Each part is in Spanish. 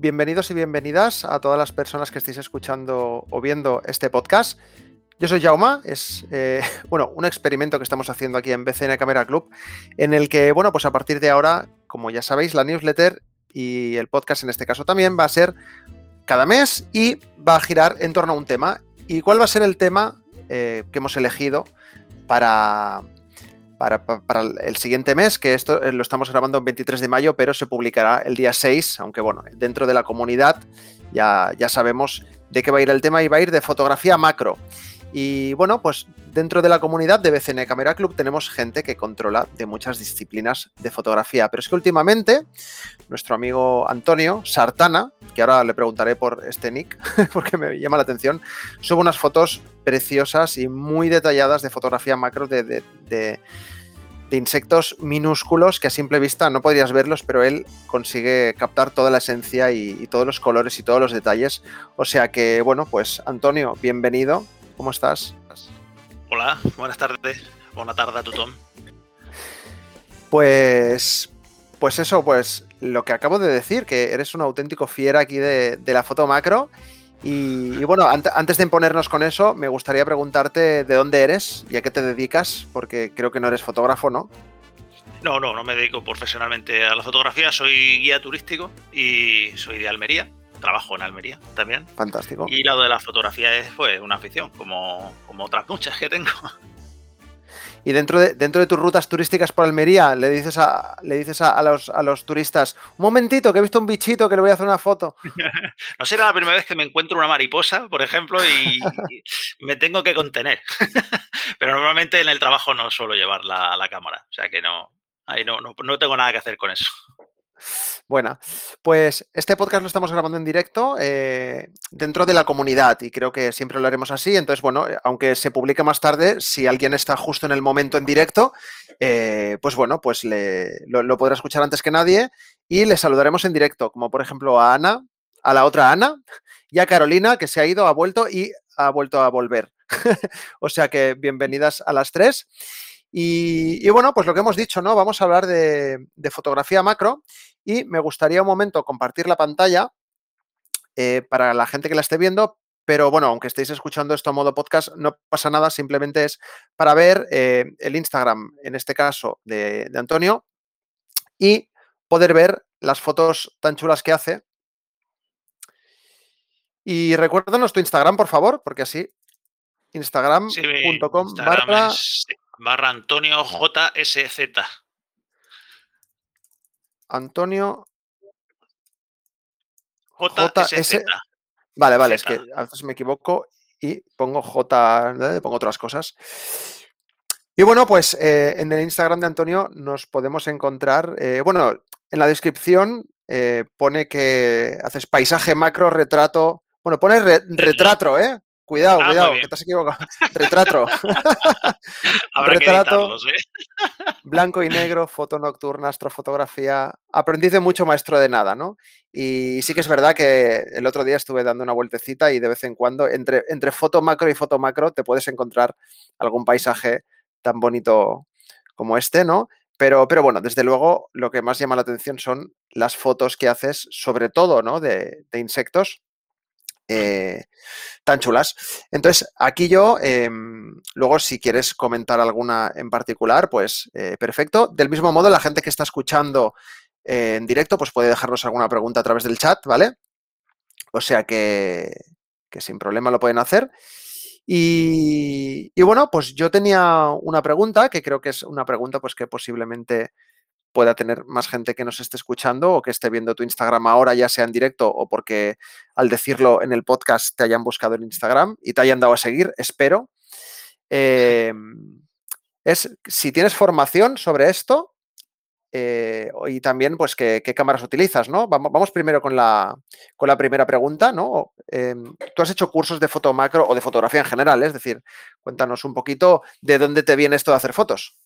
bienvenidos y bienvenidas a todas las personas que estéis escuchando o viendo este podcast. Yo soy Jauma, es eh, bueno, un experimento que estamos haciendo aquí en BCN Camera Club, en el que, bueno, pues a partir de ahora, como ya sabéis, la newsletter y el podcast en este caso también va a ser cada mes y va a girar en torno a un tema. ¿Y cuál va a ser el tema eh, que hemos elegido para, para, el siguiente mes, que esto eh, lo estamos grabando el 23 de mayo, pero se publicará el día 6, aunque bueno, dentro de la comunidad ya, ya sabemos de qué va a ir el tema y va a ir de fotografía macro. Y bueno, pues dentro de la comunidad de BCN Camera Club tenemos gente que controla de muchas disciplinas de fotografía. Pero es que últimamente nuestro amigo Antonio Sartana, que ahora le preguntaré por este nick porque me llama la atención, sube unas fotos preciosas y muy detalladas de fotografía macro de, insectos minúsculos que a simple vista no podrías verlos, pero él consigue captar toda la esencia y todos los colores y todos los detalles. O sea que, bueno, pues Antonio, bienvenido ¿Cómo estás? Hola, buenas tardes. Buena tarde a tu Tom. Pues, pues eso, pues lo que acabo de decir, que eres un auténtico fiera aquí de, la foto macro. Y, bueno, antes de imponernos con eso, me gustaría preguntarte de dónde eres y a qué te dedicas, porque creo que no eres fotógrafo, ¿no? No, no, no me dedico profesionalmente a la fotografía, soy guía turístico y soy de Almería trabajo en Almería también. Fantástico. Y lado de la fotografía es pues una afición, como, como otras muchas que tengo. Y dentro de, dentro de tus rutas turísticas por Almería, le dices a, le dices a, los, a los turistas, un momentito, que he visto un bichito que le voy a hacer una foto. no será la primera vez que me encuentro una mariposa, por ejemplo, y, me tengo que contener. Pero normalmente en el trabajo no suelo llevar la, la cámara. O sea que no, ahí no, no, no tengo nada que hacer con eso. Bueno, pues este podcast lo estamos grabando en directo eh, dentro de la comunidad y creo que siempre lo haremos así. Entonces, bueno, eh, aunque se publique más tarde, si alguien está justo en el momento en directo, eh, pues bueno, pues lo, podrá escuchar antes que nadie y le saludaremos en directo, como por ejemplo a Ana, a la otra Ana y a Carolina, que se ha ido, ha vuelto y ha vuelto a volver. o sea que bienvenidas a las tres. Y, bueno, pues lo que hemos dicho, ¿no? Vamos a hablar de, fotografía macro y me gustaría un momento compartir la pantalla eh, para la gente que la esté viendo, pero bueno, aunque estéis escuchando esto a modo podcast, no pasa nada, simplemente es para ver eh, el Instagram, en este caso, de, de Antonio y poder ver las fotos tan chulas que hace. Y recuérdanos tu Instagram, por favor, porque así instagram.com barra barra Antonio JSZ. Antonio JSZ. Vale, vale, es que a veces me equivoco y pongo J, ¿eh? pongo otras cosas. Y bueno, pues eh, en el Instagram de Antonio nos podemos encontrar, eh, bueno, en la descripción pone que haces paisaje macro, retrato, bueno, pone retrato, ¿eh? Cuidado, ah, cuidado, que te has equivocado. Retrato. Retrato. ¿eh? blanco y negro, foto nocturna, astrofotografía. Aprendiz de mucho, maestro de nada, ¿no? Y sí que es verdad que el otro día estuve dando una vueltecita y de vez en cuando, entre, entre foto macro y foto macro, te puedes encontrar algún paisaje tan bonito como este, ¿no? Pero, pero bueno, desde luego lo que más llama la atención son las fotos que haces, sobre todo, ¿no? De, de insectos eh, tan chulas. Entonces, aquí yo, em, luego si quieres comentar alguna en particular, pues eh, perfecto. Del mismo modo, la gente que está escuchando en directo, pues puede dejarnos alguna pregunta a través del chat, ¿vale? O sea que, sin problema lo pueden hacer. Y, y, bueno, pues yo tenía una pregunta, que creo que es una pregunta pues que posiblemente pueda tener más gente que nos esté escuchando o que esté viendo tu Instagram ahora, ya sea en directo o porque al decirlo en el podcast te hayan buscado en Instagram y te hayan dado a seguir, espero. Em, es si tienes formación sobre esto eh, y también pues qué, cámaras utilizas, ¿no? Vamos, vamos primero con la, con la, primera pregunta, ¿no? Em, Tú has hecho cursos de foto macro o de fotografía en general, es decir, cuéntanos un poquito de dónde te viene esto de hacer fotos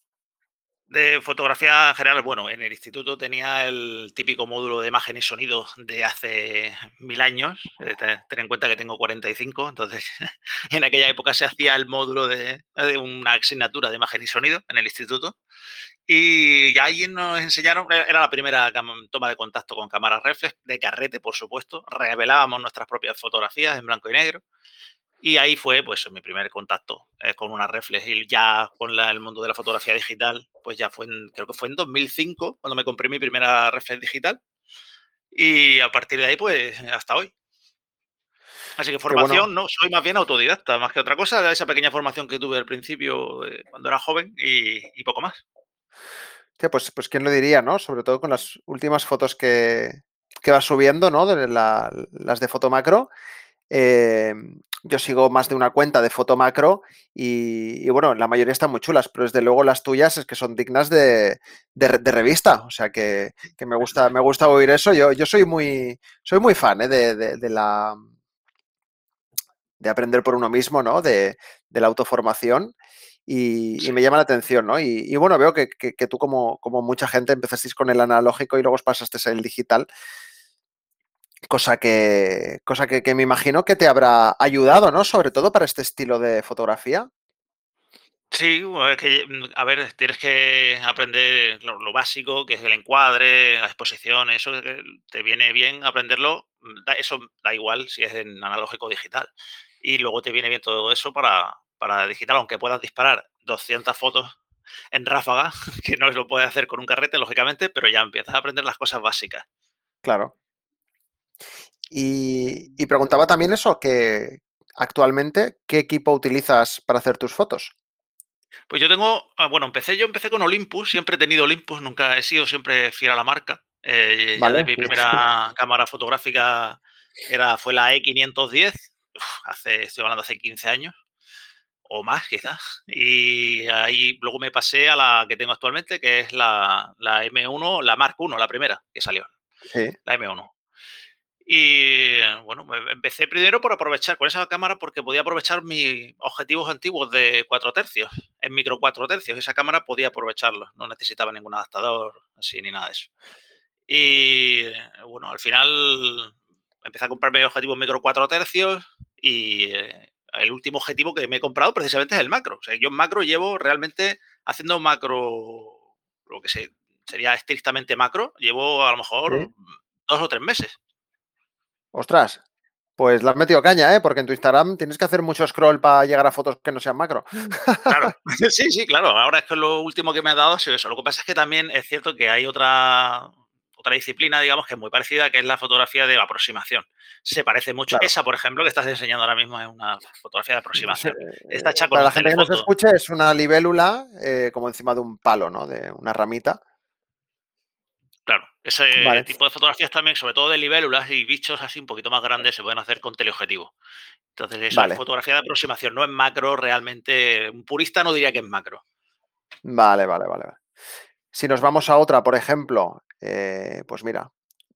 de fotografía general, bueno, en el instituto tenía el típico módulo de imagen y sonido de hace mil años. Eh, ten, en cuenta que tengo 45, entonces en aquella época se hacía el módulo de, una asignatura de imagen y sonido en el instituto. Y ahí nos enseñaron, e-, era la primera toma de contacto con cámaras reflex, de carrete, por supuesto. Revelábamos nuestras propias fotografías en blanco y negro. Y ahí fue pues mi primer contacto eh, con una reflex y ya con el mundo de la fotografía digital, pues ya fue, en, creo que fue en 2005 cuando me compré mi primera reflex digital. Y a partir de ahí, pues hasta hoy. Así que formación, no, soy más bien autodidacta, más que otra cosa, esa pequeña formación que tuve al principio eh, cuando era joven y, poco más. pues, pues quién lo diría, ¿no? Sobre todo con las últimas fotos que, que vas subiendo, ¿no? De las de foto macro. Eh, yo sigo más de una cuenta de foto macro y, bueno, la mayoría están muy chulas, pero desde luego las tuyas es que son dignas de, revista. O sea que, me gusta, me gusta oír eso. Yo, yo soy muy, soy muy fan ¿eh? de, la de aprender por uno mismo, ¿no? De, la autoformación. Y, me llama la atención, ¿no? Y, bueno, veo que, tú, como, como, mucha gente, empezasteis con el analógico y luego os pasaste el digital cosa que, cosa que, me imagino que te habrá ayudado, ¿no? Sobre todo para este estilo de fotografía. Sí, es que, mm, a ver, tienes que aprender lo, básico, que es el encuadre, la exposición, eso te viene bien aprenderlo, mm, eso da igual si es en analógico o digital. Y luego te viene bien todo eso para, para digital, aunque puedas disparar 200 fotos en ráfaga, que no lo puedes hacer con un carrete, lógicamente, pero ya empiezas a aprender las cosas básicas. Claro. Y, preguntaba también eso, que actualmente, ¿qué equipo utilizas para hacer tus fotos? Pues yo tengo, ah, bueno, empecé, yo empecé con Olympus, siempre he tenido Olympus, nunca he sido siempre fiel a la marca. Eh, mi primera cámara fotográfica era, fue la E510, hace, estoy hablando hace 15 años, o más quizás. Y ahí luego me pasé a la que tengo actualmente, que es la, la M1, la Mark I, la primera que salió. Sí. La M1. Y bueno, empecé primero por aprovechar con esa cámara porque podía aprovechar mis objetivos antiguos de 4 tercios, en micro 4 tercios. Esa cámara podía aprovecharlo, no necesitaba ningún adaptador así ni nada de eso. Y bueno, al final empecé a comprarme objetivos micro 4 tercios y eh, el último objetivo que me he comprado precisamente es el macro. O sea, yo en macro llevo realmente haciendo macro, lo que sé, sería estrictamente macro, llevo a lo mejor dos o tres meses. Ostras, pues la has metido caña, ¿eh? Porque en tu Instagram tienes que hacer mucho scroll para llegar a fotos que no sean macro. Claro, sí, sí, claro. Ahora es que lo último que me ha dado ha sido eso. Lo que pasa es que también es cierto que hay otra, otra disciplina, digamos, que es muy parecida, que es la fotografía de aproximación. Se parece mucho. Esa, por ejemplo, que estás enseñando ahora mismo es una fotografía de aproximación. Está hecha con Para la gente que nos escuche, es una libélula eh, como encima de un palo, ¿no? De una ramita. Claro, ese tipo de fotografías también, sobre todo de libélulas y bichos así un poquito más grandes, se pueden hacer con teleobjetivo. Entonces, eso es fotografía de aproximación, no es macro realmente. Un purista no diría que es macro. Vale, vale, vale. Si nos vamos a otra, por ejemplo, eh, pues mira,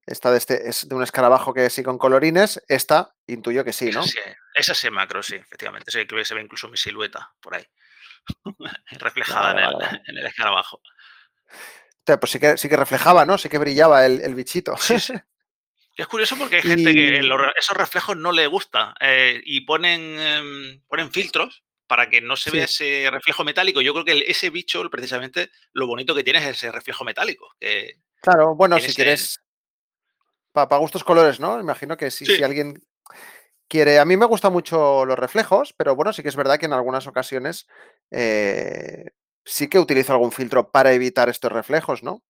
esta de este es de un escarabajo que sí con colorines, esta intuyo que sí, ¿no? Esa sí, es macro, sí, efectivamente. Sí, que se ve incluso mi silueta por ahí, reflejada en el escarabajo pues sí que, sí que reflejaba, ¿no? Sí que brillaba el, bichito. Es curioso porque hay gente que esos reflejos no le gusta eh, y ponen, em, ponen filtros para que no se vea ese reflejo metálico. Yo creo que ese bicho, precisamente, lo bonito que tiene es ese reflejo metálico. claro, bueno, si quieres. Para gustos colores, ¿no? Imagino que si, si alguien quiere. A mí me gustan mucho los reflejos, pero bueno, sí que es verdad que en algunas ocasiones eh, sí que utilizo algún filtro para evitar estos reflejos, ¿no?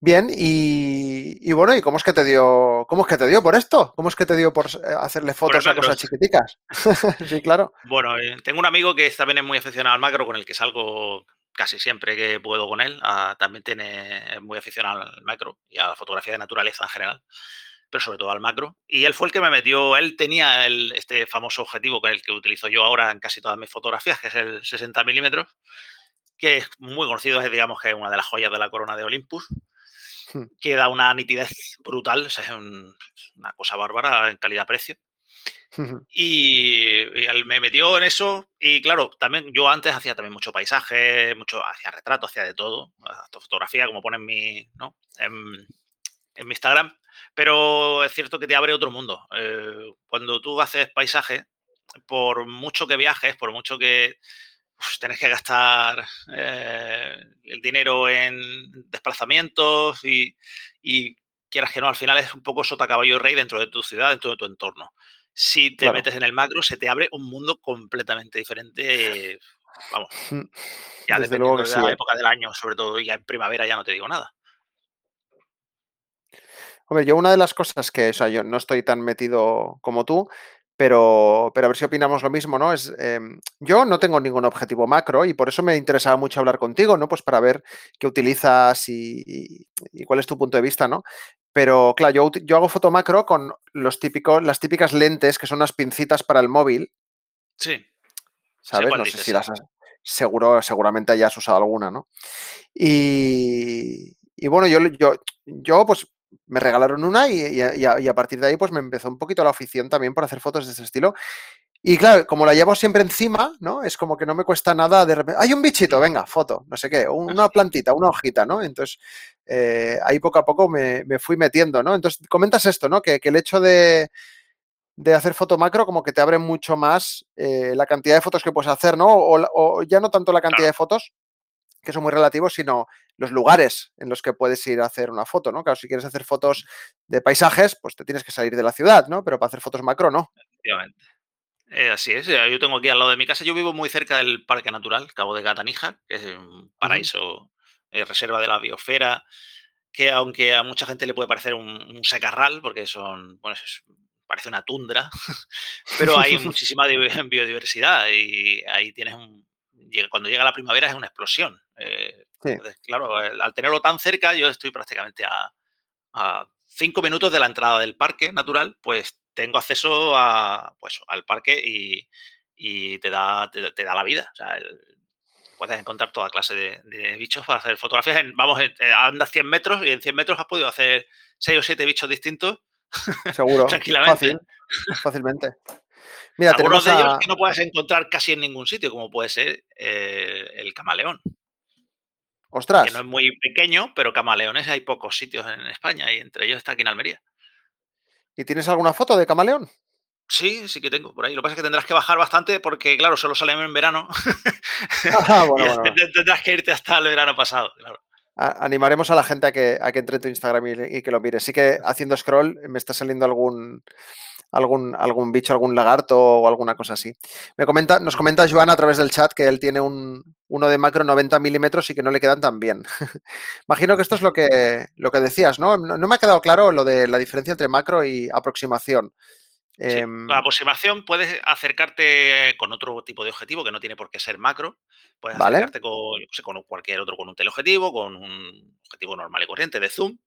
Bien, y, bueno, ¿y cómo es que te dio, cómo es que te dio por esto? ¿Cómo es que te dio por eh, hacerle fotos a cosas chiquiticas? sí, claro. Bueno, eh, tengo un amigo que también es muy aficionado al macro, con el que salgo casi siempre que puedo con él. Ah, también tiene, es muy aficionado al macro y a la fotografía de naturaleza en general pero sobre todo al macro. Y él fue el que me metió, él tenía este famoso objetivo con el que utilizo yo ahora en casi todas mis fotografías, que es el 60 milímetros, que es muy conocido, es digamos que es una de las joyas de la corona de Olympus, hmm. que da una nitidez brutal, es una cosa bárbara en calidad-precio. Y, él me metió en eso y claro, también yo antes hacía también mucho paisaje, mucho, hacía retrato, hacía de todo, fotografía como ponen mi, ¿no? en, en mi Instagram pero es cierto que te abre otro mundo. Eh, cuando tú haces paisaje, por mucho que viajes, por mucho que pues, tenés que gastar eh, el dinero en desplazamientos y, quieras que no, al final es un poco sota caballo rey dentro de tu ciudad, dentro de tu entorno. Si te metes en el macro, se te abre un mundo completamente diferente. Vamos, ya Desde luego que de la ¿eh? época del año, sobre todo, ya en primavera ya no te digo nada. Hombre, yo una de las cosas que, o sea, yo no estoy tan metido como tú, pero, pero a ver si opinamos lo mismo, ¿no? Es, em, yo no tengo ningún objetivo macro y por eso me interesaba mucho hablar contigo, ¿no? Pues para ver qué utilizas y, cuál es tu punto de vista, ¿no? Pero claro, yo, yo, hago foto macro con los típicos, las típicas lentes que son las pincitas para el móvil. Sí. ¿Sabes? no sé si las has, seguro, seguramente hayas usado alguna, ¿no? Y, y bueno, yo, yo, yo pues me regalaron una y, a, partir de ahí pues me empezó un poquito la afición también por hacer fotos de ese estilo. Y claro, como la llevo siempre encima, ¿no? Es como que no me cuesta nada de repente. Hay un bichito, venga, foto, no sé qué, una plantita, una hojita, ¿no? Entonces, eh, ahí poco a poco me, fui metiendo, ¿no? Entonces, comentas esto, ¿no? Que, el hecho de, hacer foto macro como que te abre mucho más eh, la cantidad de fotos que puedes hacer, ¿no? O, ya no tanto la cantidad de fotos, que son muy relativos, sino los lugares en los que puedes ir a hacer una foto, ¿no? Claro, si quieres hacer fotos de paisajes, pues te tienes que salir de la ciudad, ¿no? Pero para hacer fotos macro, no. Efectivamente. Eh, así es, yo tengo aquí al lado de mi casa, yo vivo muy cerca del Parque Natural, Cabo de Gatanija, que es un paraíso, eh, reserva de la biosfera, que aunque a mucha gente le puede parecer un, secarral, porque son, bueno, parece una tundra, pero hay muchísima biodiversidad y ahí tienes un, cuando llega la primavera es una explosión. Eh, claro, al tenerlo tan cerca, yo estoy prácticamente a, cinco minutos de la entrada del parque natural, pues tengo acceso a, pues, al parque y, te, da, te, da la vida. puedes encontrar toda clase de, bichos para hacer fotografías. vamos, andas 100 metros y en 100 metros has podido hacer 6 o 7 bichos distintos. Seguro. Tranquilamente. fácilmente. Mira, Algunos de ellos que no puedes encontrar casi en ningún sitio, como puede ser eh, el camaleón. Ostras. Que no es muy pequeño, pero camaleones hay pocos sitios en España y entre ellos está aquí en Almería. ¿Y tienes alguna foto de camaleón? Sí, sí que tengo por ahí. Lo que pasa es que tendrás que bajar bastante porque, claro, solo salen en verano. Ah, tendrás que irte hasta el verano pasado, animaremos a la gente a que, a que entre en tu Instagram y, que lo mire. Sí que haciendo scroll me está saliendo algún, algún, algún bicho, algún lagarto o alguna cosa así. Me comenta, nos comenta Joan a través del chat que él tiene un, uno de macro 90 milímetros y que no le quedan tan bien. Imagino que esto es lo que, lo que decías, ¿no? ¿no? me ha quedado claro lo de la diferencia entre macro y aproximación. Em, la aproximación puedes acercarte con otro tipo de objetivo que no tiene por qué ser macro. Puedes acercarte con, con, cualquier otro, con un teleobjetivo, con un objetivo normal y corriente de zoom.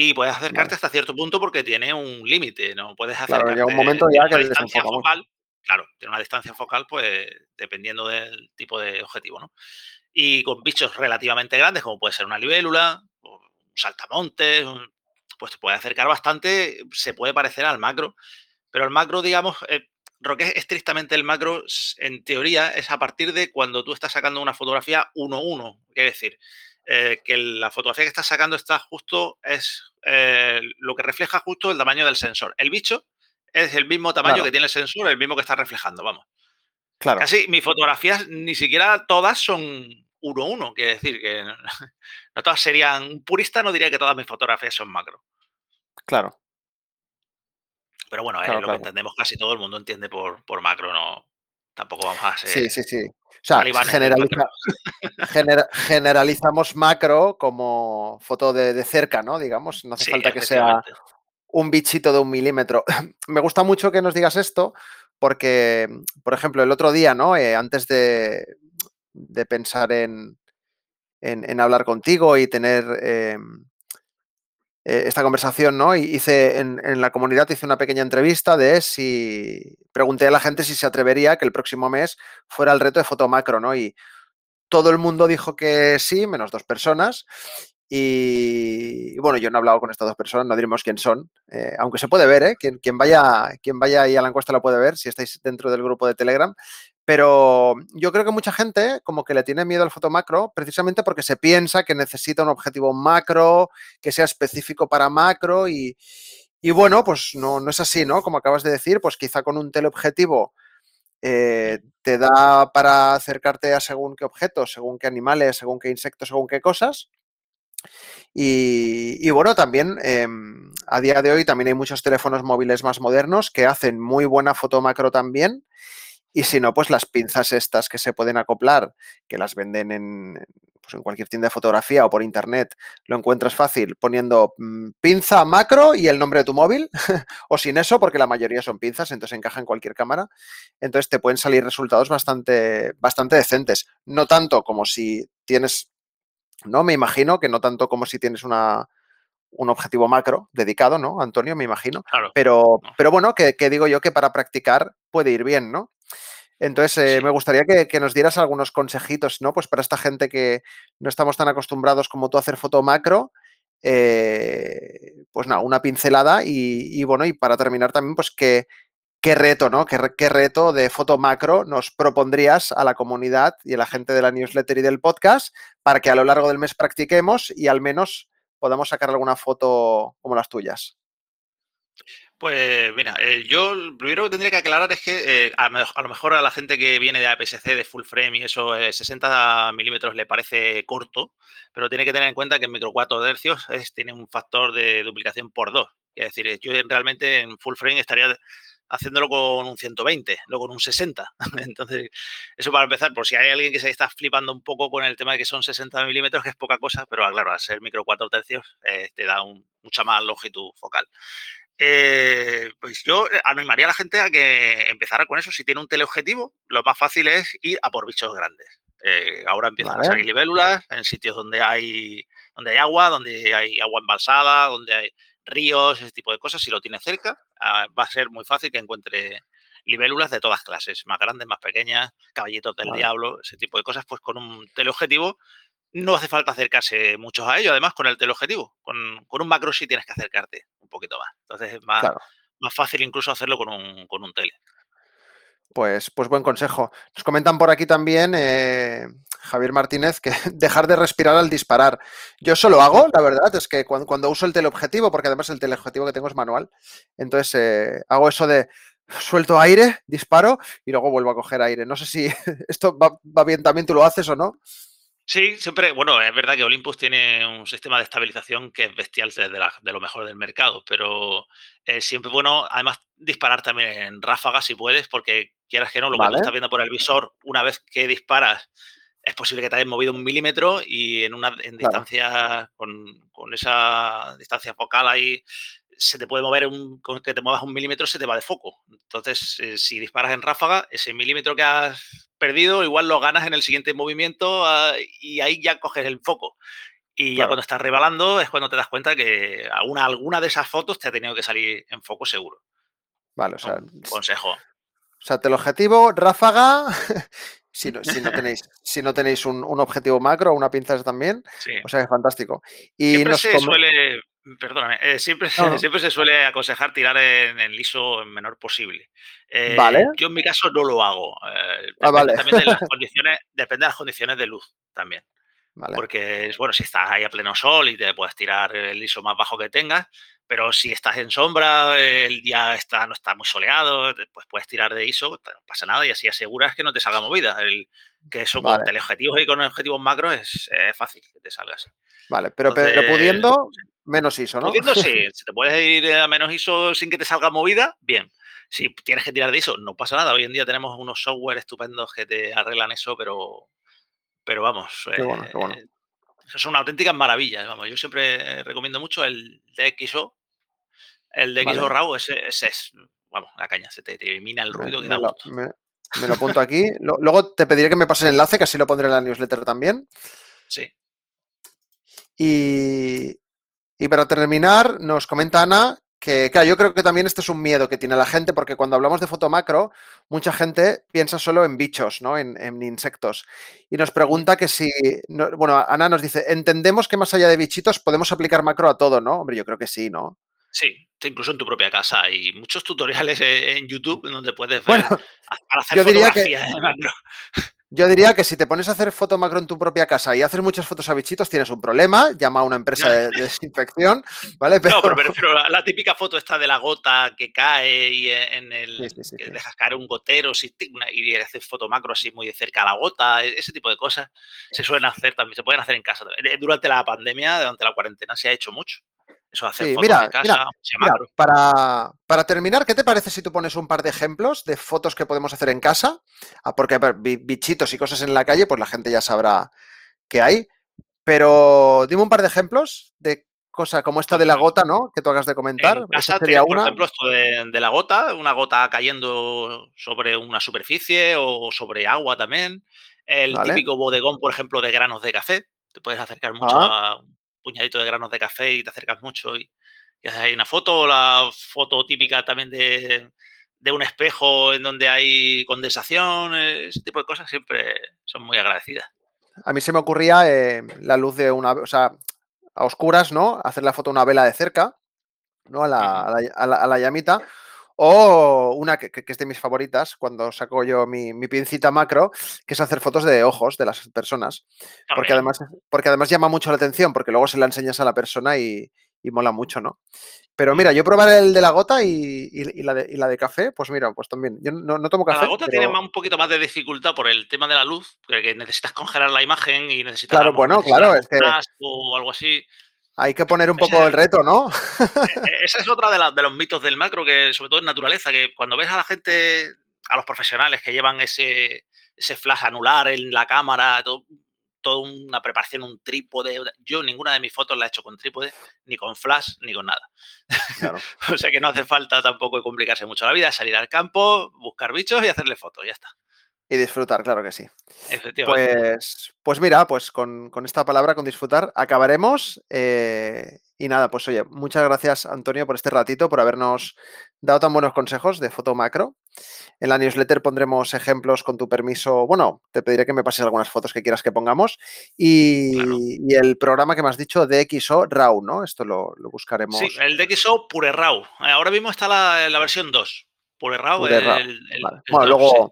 Y puedes acercarte hasta cierto punto porque tiene un límite, ¿no? Puedes acercarte. Claro, llega un momento ya que distancia focal. Claro, tiene una distancia focal, pues dependiendo del tipo de objetivo, ¿no? Y con bichos relativamente grandes, como puede ser una libélula, un saltamontes, pues te puede acercar bastante, se puede parecer al macro, pero el macro, digamos, eh, lo que es estrictamente el macro, en teoría, es a partir de cuando tú estás sacando una fotografía 1-1. Quiere decir, eh, que la fotografía que estás sacando está justo, es eh, lo que refleja justo el tamaño del sensor. El bicho es el mismo tamaño que tiene el sensor, el mismo que está reflejando, vamos. Claro. Casi mis fotografías, ni siquiera todas son 1-1, quiere decir que no, todas serían, un purista no diría que todas mis fotografías son macro. Claro. Pero bueno, es lo que entendemos casi todo el mundo entiende por, por macro, no. Tampoco vamos a ser. Sí, sí, sí. O sea, generalizamos macro como foto de, cerca, ¿no? Digamos, no hace falta que sea un bichito de un milímetro. Me gusta mucho que nos digas esto porque, por ejemplo, el otro día, ¿no? Eh, antes de, pensar en, en, hablar contigo y tener em, eh, esta conversación, ¿no? Y hice en, la comunidad, hice una pequeña entrevista de si pregunté a la gente si se atrevería que el próximo mes fuera el reto de foto macro, ¿no? Y todo el mundo dijo que sí, menos dos personas. Y, bueno, yo no he hablado con estas dos personas, no diremos quién son, eh, aunque se puede ver, ¿eh? Quien, vaya, quien vaya ahí a la encuesta lo puede ver si estáis dentro del grupo de Telegram. Pero yo creo que mucha gente como que le tiene miedo al fotomacro precisamente porque se piensa que necesita un objetivo macro, que sea específico para macro y, bueno, pues no, no es así, ¿no? Como acabas de decir, pues quizá con un teleobjetivo eh, te da para acercarte a según qué objetos, según qué animales, según qué insectos, según qué cosas. Y, bueno, también em, a día de hoy también hay muchos teléfonos móviles más modernos que hacen muy buena foto macro también. Y si no, pues las pinzas estas que se pueden acoplar, que las venden en, pues cualquier tienda de fotografía o por internet, lo encuentras fácil poniendo mm, pinza macro y el nombre de tu móvil, o sin eso, porque la mayoría son pinzas, entonces encaja en cualquier cámara. Entonces te pueden salir resultados bastante, bastante decentes. No tanto como si tienes ¿no? Me imagino que no tanto como si tienes una, un objetivo macro dedicado, ¿no, Antonio? Me imagino. Claro. Pero, pero bueno, que, digo yo que para practicar puede ir bien, ¿no? Entonces, eh, me gustaría que, nos dieras algunos consejitos, ¿no? Pues para esta gente que no estamos tan acostumbrados como tú a hacer foto macro, eh, pues nada, una pincelada y, y, bueno, y para terminar también, pues que, ¿Qué reto, no? ¿Qué, reto de foto macro nos propondrías a la comunidad y a la gente de la newsletter y del podcast para que a lo largo del mes practiquemos y al menos podamos sacar alguna foto como las tuyas? Pues mira, eh, yo lo primero que tendría que aclarar es que eh, a, lo mejor a la gente que viene de APS-C, de full frame y eso, 60 eh, milímetros le parece corto, pero tiene que tener en cuenta que en micro 4 hercios tiene un factor de duplicación por 2. Es decir, yo realmente en full frame estaría haciéndolo con un 120, no con un 60. Entonces, eso para empezar, por si hay alguien que se está flipando un poco con el tema de que son 60 milímetros, que es poca cosa, pero ah, claro, al ser micro 4 tercios, eh, te da mucha más longitud focal. Eh, pues yo eh, animaría a la gente a que empezara con eso. Si tiene un teleobjetivo, lo más fácil es ir a por bichos grandes. ahora empiezan a salir libélulas en sitios donde hay, donde hay agua, donde hay agua embalsada, donde hay ríos, ese tipo de cosas, si lo tiene cerca, ah, va a ser muy fácil que encuentre libélulas de todas clases, más grandes, más pequeñas, caballitos del diablo, ese tipo de cosas, pues con un teleobjetivo no hace falta acercarse muchos a ello, además con el teleobjetivo, con, con un macro sí tienes que acercarte un poquito más, entonces es más, más fácil incluso hacerlo con un, con un tele. Pues, pues buen consejo. Nos comentan por aquí también, eh, Javier Martínez, que dejar de respirar al disparar. Yo solo hago, la verdad, es que cuando, uso el teleobjetivo, porque además el teleobjetivo que tengo es manual, entonces eh, hago eso de suelto aire, disparo y luego vuelvo a coger aire. No sé si esto va, va bien también, tú lo haces o no. Sí, siempre, bueno, es verdad que Olympus tiene un sistema de estabilización que es bestial de, lo mejor del mercado, pero es siempre bueno, además, disparar también en ráfagas si puedes, porque quieras que no, lo que tú estás viendo por el visor, una vez que disparas, es posible que te hayas movido un milímetro y en una en distancia, con, con, esa distancia focal ahí, se te puede mover, un, que te muevas un milímetro, se te va de foco. Entonces, eh, si disparas en ráfaga, ese milímetro que has perdido, igual lo ganas en el siguiente movimiento ah, y ahí ya coges el foco. Y ya cuando estás rebalando es cuando te das cuenta que alguna, alguna de esas fotos te ha tenido que salir en foco seguro. Vale, o sea. consejo. O sea, el objetivo, ráfaga, si no, si no tenéis, si no tenéis un, objetivo macro, una pinza también. O sea, es fantástico. Y Siempre se suele, Perdóname, eh, siempre, siempre se suele aconsejar tirar en el liso menor posible. Eh, vale. Yo en mi caso no lo hago. Eh, ah, vale. también de las condiciones, depende de las condiciones de luz también. Vale. Porque, bueno, si estás ahí a pleno sol y te puedes tirar el liso más bajo que tengas, pero si estás en sombra, el día está, no está muy soleado, pues puedes tirar de ISO, no pasa nada y así aseguras que no te salga movida. El, que eso con teleobjetivos y con objetivos macros es, fácil que te salga así. Vale, pero, pero pudiendo, Menos ISO, ¿no? Pudiendo, sí. Si te puedes ir a menos ISO sin que te salga movida, bien. Si tienes que tirar de ISO, no pasa nada. Hoy en día tenemos unos software estupendos que te arreglan eso, pero, pero vamos. Qué bueno, qué bueno. Eh, son auténticas maravillas. Vamos, yo siempre recomiendo mucho el DXO. El DXO RAW, ese, es, vamos, la caña, se te, elimina el ruido me, lo, me, lo apunto aquí. Luego te pediré que me pases el enlace, que así lo pondré en la newsletter también. Sí. Y, y para terminar, nos comenta Ana que, claro, yo creo que también este es un miedo que tiene la gente, porque cuando hablamos de foto macro, mucha gente piensa solo en bichos, ¿no? En, insectos. Y nos pregunta que si, bueno, Ana nos dice, entendemos que más allá de bichitos podemos aplicar macro a todo, ¿no? Hombre, yo creo que sí, ¿no? Sí, incluso en tu propia casa. Hay muchos tutoriales en YouTube donde puedes ver para hacer yo diría que, Yo diría que si te pones a hacer foto macro en tu propia casa y haces muchas fotos a bichitos, tienes un problema, llama a una empresa de, desinfección, ¿vale? Pero... No, pero, la, típica foto está de la gota que cae y en el que dejas caer un gotero y haces foto macro así muy de cerca a la gota, e, ese tipo de cosas se suelen hacer también, se pueden hacer en casa. Durante la pandemia, durante la cuarentena se ha hecho mucho. Eso hacer fotos mira, en casa, para, para, terminar, ¿qué te parece si tú pones un par de ejemplos de fotos que podemos hacer en casa? Ah, porque bichitos y cosas en la calle, pues la gente ya sabrá que hay. Pero dime un par de ejemplos de cosas como esta de la gota, ¿no? Que tú hagas de comentar. En casa sería una. Por ejemplo, esto de, la gota, una gota cayendo sobre una superficie o sobre agua también. El típico bodegón, por ejemplo, de granos de café. Te puedes acercar mucho ah. a puñadito de granos de café y te acercas mucho y, haces ahí una foto, la foto típica también de, un espejo en donde hay condensación, ese tipo de cosas siempre son muy agradecidas. A mí se me ocurría eh, la luz de una, o sea, a oscuras, ¿no? Hacer la foto de una vela de cerca, ¿no? A la, a la, llamita. O una que, es de mis favoritas, cuando saco yo mi, mi, pincita macro, que es hacer fotos de ojos de las personas. Porque además, porque además llama mucho la atención, porque luego se la enseñas a la persona y, mola mucho, ¿no? Pero mira, yo probaré el de la gota y, la, de, café, pues mira, pues también. Yo no, tomo café. La gota tiene un poquito más de dificultad por el tema de la luz, que necesitas congelar la imagen y necesitas. Claro, bueno, claro, es que. O algo así. Hay que poner un poco el reto, ¿no? E, esa es otra de, los mitos del macro, que sobre todo en naturaleza, que cuando ves a la gente, a los profesionales que llevan ese, ese flash anular en la cámara, todo, toda una preparación, un trípode. Yo ninguna de mis fotos la he hecho con trípode, ni con flash, ni con nada. o sea que no hace falta tampoco complicarse mucho la vida, salir al campo, buscar bichos y hacerle fotos, ya está. Y disfrutar, claro que sí. Pues, pues mira, pues con, esta palabra, con disfrutar, acabaremos. Eh, y nada, pues oye, muchas gracias Antonio por este ratito, por habernos dado tan buenos consejos de foto macro. En la newsletter pondremos ejemplos con tu permiso. Bueno, te pediré que me pases algunas fotos que quieras que pongamos. Y, el programa que me has dicho, DxO RAW, ¿no? Esto lo, buscaremos. Sí, el DxO Pure RAW. Ahora mismo está la, versión 2. Pure RAW. bueno, luego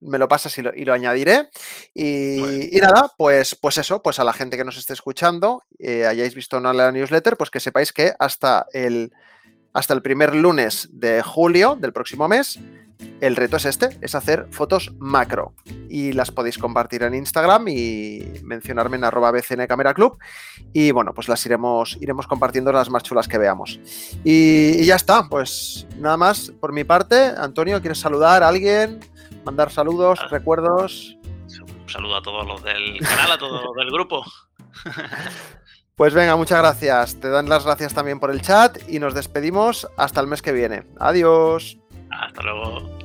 me lo pasas y lo, añadiré. Y, nada, pues, pues eso, pues a la gente que nos esté escuchando, eh, hayáis visto no la newsletter, pues que sepáis que hasta el, hasta el primer lunes de julio del próximo mes, el reto es este, es hacer fotos macro. Y las podéis compartir en Instagram y mencionarme en arroba BCN Camera Club. Y bueno, pues las iremos, iremos compartiendo las más chulas que veamos. Y, y ya está, pues nada más por mi parte. Antonio, ¿quieres saludar a alguien? Mandar saludos, ah. recuerdos. Un saludo a todos los del canal, a todos los del grupo. Pues venga, muchas gracias. Te dan las gracias también por el chat y nos despedimos hasta el mes que viene. Adiós. Hasta luego.